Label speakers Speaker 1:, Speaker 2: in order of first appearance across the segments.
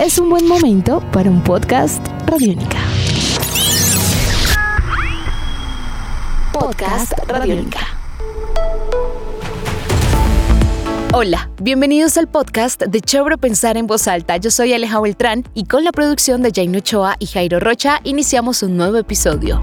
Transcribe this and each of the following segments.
Speaker 1: es un buen momento para un podcast Radiónica. Podcast Radiónica. Hola, bienvenidos al podcast de Chévere Pensar en Voz Alta. Yo soy Aleja Beltrán y con la producción de Jaino Ochoa y Jairo Rocha iniciamos un nuevo episodio.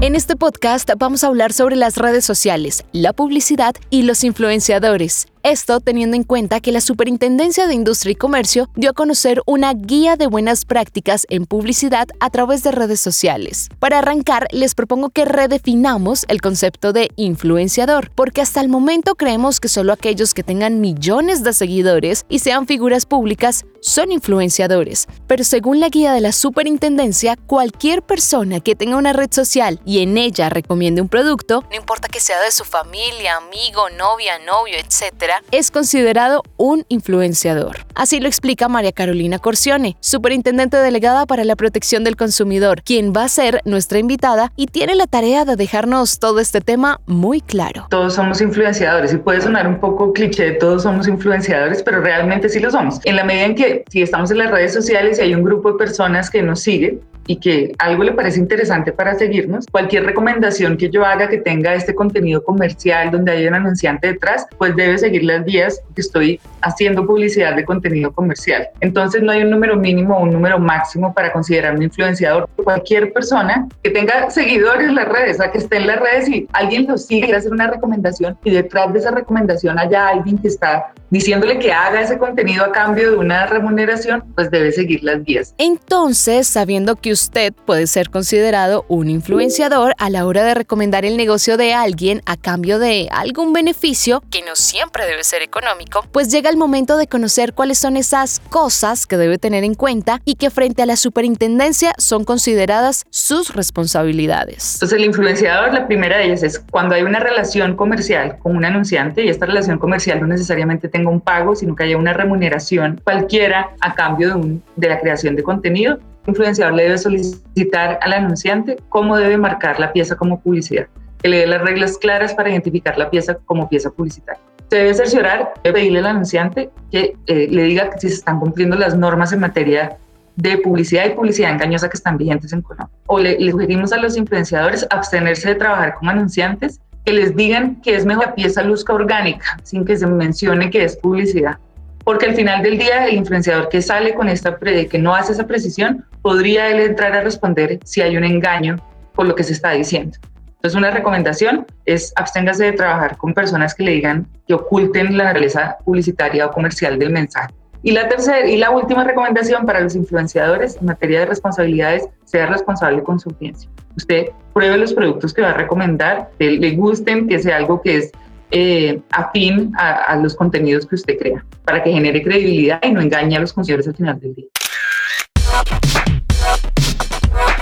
Speaker 1: En este podcast vamos a hablar sobre las redes sociales, la publicidad y los influenciadores. Esto teniendo en cuenta que la Superintendencia de Industria y Comercio dio a conocer una guía de buenas prácticas en publicidad a través de redes sociales. Para arrancar, les propongo que redefinamos el concepto de influenciador, porque hasta el momento creemos que solo aquellos que tengan millones de seguidores y sean figuras públicas son influenciadores. Pero según la guía de la Superintendencia, cualquier persona que tenga una red social y en ella recomiende un producto, no importa que sea de su familia, amigo, novia, novio, etc., es considerado un influenciador. Así lo explica María Carolina Corcione, superintendente delegada para la protección del consumidor, quien va a ser nuestra invitada y tiene la tarea de dejarnos todo este tema muy claro.
Speaker 2: Todos somos influenciadores y puede sonar un poco cliché, todos somos influenciadores, pero realmente sí lo somos. En la medida en que si estamos en las redes sociales y hay un grupo de personas que nos sigue, y que algo le parece interesante para seguirnos, cualquier recomendación que yo haga que tenga este contenido comercial donde haya un anunciante detrás, pues debe seguir las vías que estoy haciendo publicidad de contenido comercial. Entonces no hay un número mínimo o un número máximo para considerarme influenciador. Cualquier persona que tenga seguidores en las redes, a que esté en las redes y alguien lo sigue, hacer una recomendación y detrás de esa recomendación haya alguien que está diciéndole que haga ese contenido a cambio de una remuneración, pues debe seguir las vías.
Speaker 1: Entonces, sabiendo que usted puede ser considerado un influenciador a la hora de recomendar el negocio de alguien a cambio de algún beneficio, que no siempre debe ser económico, pues llega el momento de conocer cuáles son esas cosas que debe tener en cuenta y que frente a la superintendencia son consideradas sus responsabilidades.
Speaker 2: Entonces, el influenciador, la primera de ellas es cuando hay una relación comercial con un anunciante y esta relación comercial no necesariamente tenga un pago, sino que haya una remuneración cualquiera a cambio de, un, de la creación de contenido, el influenciador le debe solicitar al anunciante cómo debe marcar la pieza como publicidad, que le dé las reglas claras para identificar la pieza como pieza publicitaria. Se debe cerciorar, debe pedirle al anunciante que eh, le diga si se están cumpliendo las normas en materia de publicidad y publicidad engañosa que están vigentes en Colombia. O le, le sugerimos a los influenciadores abstenerse de trabajar con anunciantes que les digan que es mejor pieza luzca orgánica, sin que se mencione que es publicidad. Porque al final del día, el influenciador que sale con esta, que no hace esa precisión, podría él entrar a responder si hay un engaño por lo que se está diciendo. Entonces, una recomendación es absténgase de trabajar con personas que le digan que oculten la naturaleza publicitaria o comercial del mensaje. Y la tercera y la última recomendación para los influenciadores en materia de responsabilidades, sea responsable con su audiencia. Usted pruebe los productos que va a recomendar, que le gusten, que sea algo que es eh, afín a, a los contenidos que usted crea, para que genere credibilidad y no engañe a los consumidores al final del día.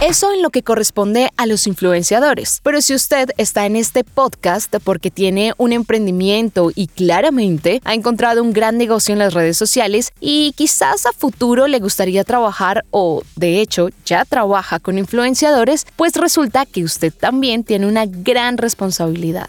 Speaker 1: Eso en lo que corresponde a los influenciadores. Pero si usted está en este podcast porque tiene un emprendimiento y claramente ha encontrado un gran negocio en las redes sociales y quizás a futuro le gustaría trabajar o de hecho ya trabaja con influenciadores, pues resulta que usted también tiene una gran responsabilidad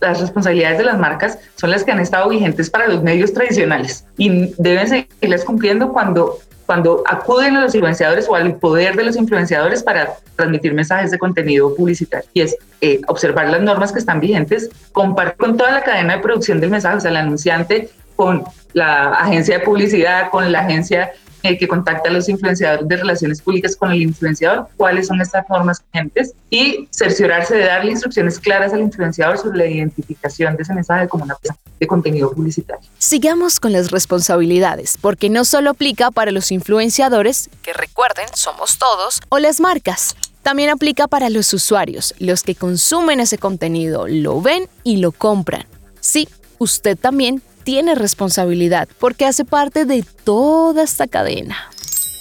Speaker 2: las responsabilidades de las marcas son las que han estado vigentes para los medios tradicionales y deben seguirlas cumpliendo cuando cuando acuden a los influenciadores o al poder de los influenciadores para transmitir mensajes de contenido publicitario. Y es eh, observar las normas que están vigentes, compartir con toda la cadena de producción del mensaje, o sea, el anunciante con la agencia de publicidad, con la agencia el que contacta a los influenciadores de relaciones públicas con el influenciador, cuáles son estas normas vigentes y cerciorarse de darle instrucciones claras al influenciador sobre la identificación de ese mensaje como una pieza de contenido publicitario.
Speaker 1: Sigamos con las responsabilidades, porque no solo aplica para los influenciadores, que recuerden, somos todos, o las marcas. También aplica para los usuarios, los que consumen ese contenido, lo ven y lo compran. Sí, usted también tiene responsabilidad porque hace parte de toda esta cadena.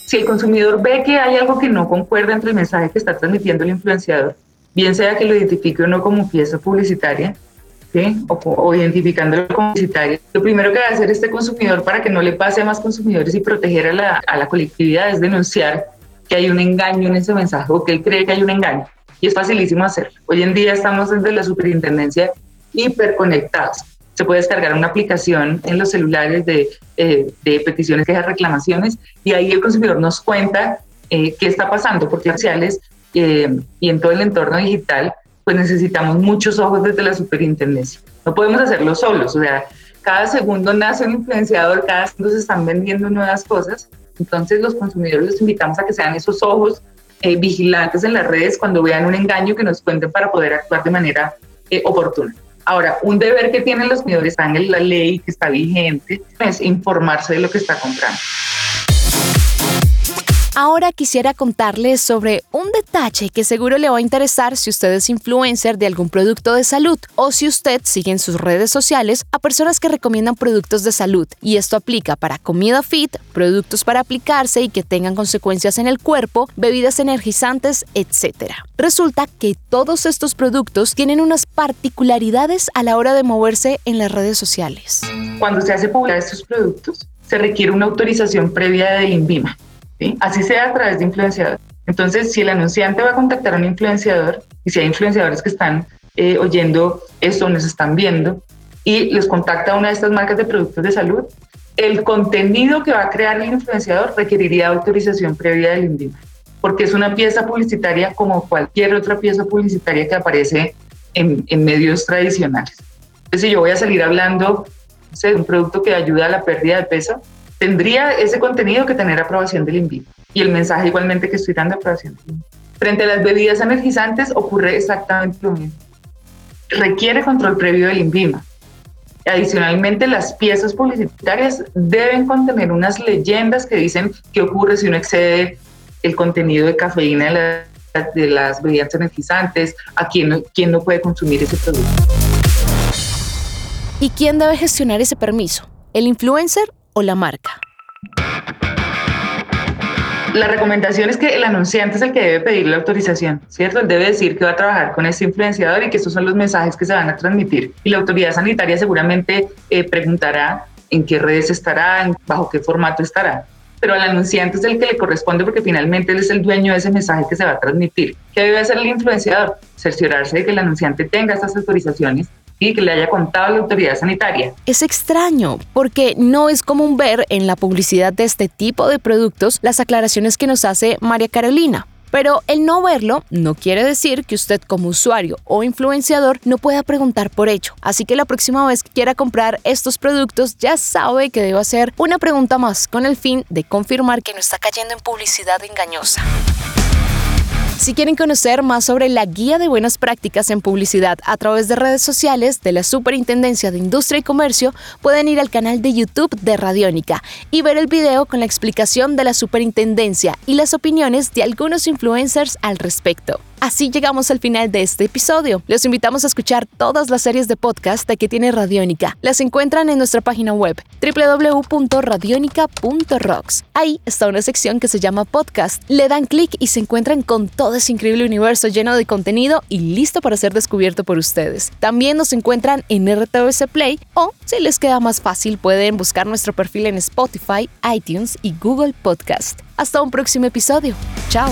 Speaker 2: Si el consumidor ve que hay algo que no concuerda entre el mensaje que está transmitiendo el influenciador, bien sea que lo identifique o no como pieza publicitaria, ¿sí? o, o identificándolo como publicitario, lo primero que va a hacer este consumidor para que no le pase a más consumidores y proteger a la, a la colectividad es denunciar que hay un engaño en ese mensaje o que él cree que hay un engaño. Y es facilísimo hacerlo. Hoy en día estamos desde la superintendencia hiperconectados se puede descargar una aplicación en los celulares de, eh, de peticiones, quejas, reclamaciones, y ahí el consumidor nos cuenta eh, qué está pasando, porque sociales eh, y en todo el entorno digital, pues necesitamos muchos ojos desde la superintendencia. No podemos hacerlo solos, o sea, cada segundo nace un influenciador, cada segundo se están vendiendo nuevas cosas, entonces los consumidores los invitamos a que sean esos ojos eh, vigilantes en las redes cuando vean un engaño que nos cuenten para poder actuar de manera oportuna. Ahora, un deber que tienen los consumidores está en la ley que está vigente es informarse de lo que está comprando.
Speaker 1: Ahora quisiera contarles sobre un detalle que seguro le va a interesar si usted es influencer de algún producto de salud o si usted sigue en sus redes sociales a personas que recomiendan productos de salud. Y esto aplica para comida fit, productos para aplicarse y que tengan consecuencias en el cuerpo, bebidas energizantes, etc. Resulta que todos estos productos tienen unas particularidades a la hora de moverse en las redes sociales.
Speaker 2: Cuando se hace publicar estos productos, se requiere una autorización previa del INVIMA Así sea a través de influenciadores. Entonces, si el anunciante va a contactar a un influenciador, y si hay influenciadores que están eh, oyendo esto, nos están viendo, y les contacta a una de estas marcas de productos de salud, el contenido que va a crear el influenciador requeriría autorización previa del INVIMA, porque es una pieza publicitaria como cualquier otra pieza publicitaria que aparece en, en medios tradicionales. Entonces, si yo voy a salir hablando de un producto que ayuda a la pérdida de peso, tendría ese contenido que tener aprobación del INVI y el mensaje igualmente que estoy dando aprobación Frente a las bebidas energizantes ocurre exactamente lo mismo. Requiere control previo del INVIMA. Adicionalmente, las piezas publicitarias deben contener unas leyendas que dicen qué ocurre si uno excede el contenido de cafeína de, las bebidas energizantes, a quién quién no puede consumir ese producto.
Speaker 1: ¿Y quién debe gestionar ese permiso? ¿El influencer o la marca?
Speaker 2: La recomendación es que el anunciante es el que debe pedir la autorización, ¿cierto? Él debe decir que va a trabajar con este influenciador y que estos son los mensajes que se van a transmitir. Y la autoridad sanitaria seguramente eh, preguntará en qué redes estará, bajo qué formato estará. Pero al anunciante es el que le corresponde porque finalmente él es el dueño de ese mensaje que se va a transmitir. ¿Qué debe hacer el influenciador? Cerciorarse de que el anunciante tenga estas autorizaciones que le haya contado la autoridad sanitaria.
Speaker 1: Es extraño, porque no es común ver en la publicidad de este tipo de productos las aclaraciones que nos hace María Carolina. Pero el no verlo no quiere decir que usted como usuario o influenciador no pueda preguntar por ello. Así que la próxima vez que quiera comprar estos productos ya sabe que debe hacer una pregunta más con el fin de confirmar que no está cayendo en publicidad engañosa. Si quieren conocer más sobre la guía de buenas prácticas en publicidad a través de redes sociales de la Superintendencia de Industria y Comercio, pueden ir al canal de YouTube de Radiónica y ver el video con la explicación de la Superintendencia y las opiniones de algunos influencers al respecto. Así llegamos al final de este episodio. Los invitamos a escuchar todas las series de podcast que tiene Radiónica. Las encuentran en nuestra página web www.radionica.rocks. Ahí está una sección que se llama podcast. Le dan clic y se encuentran con todo ese increíble universo lleno de contenido y listo para ser descubierto por ustedes. También nos encuentran en RTVC Play o, si les queda más fácil, pueden buscar nuestro perfil en Spotify, iTunes y Google Podcast. Hasta un próximo episodio. Chao.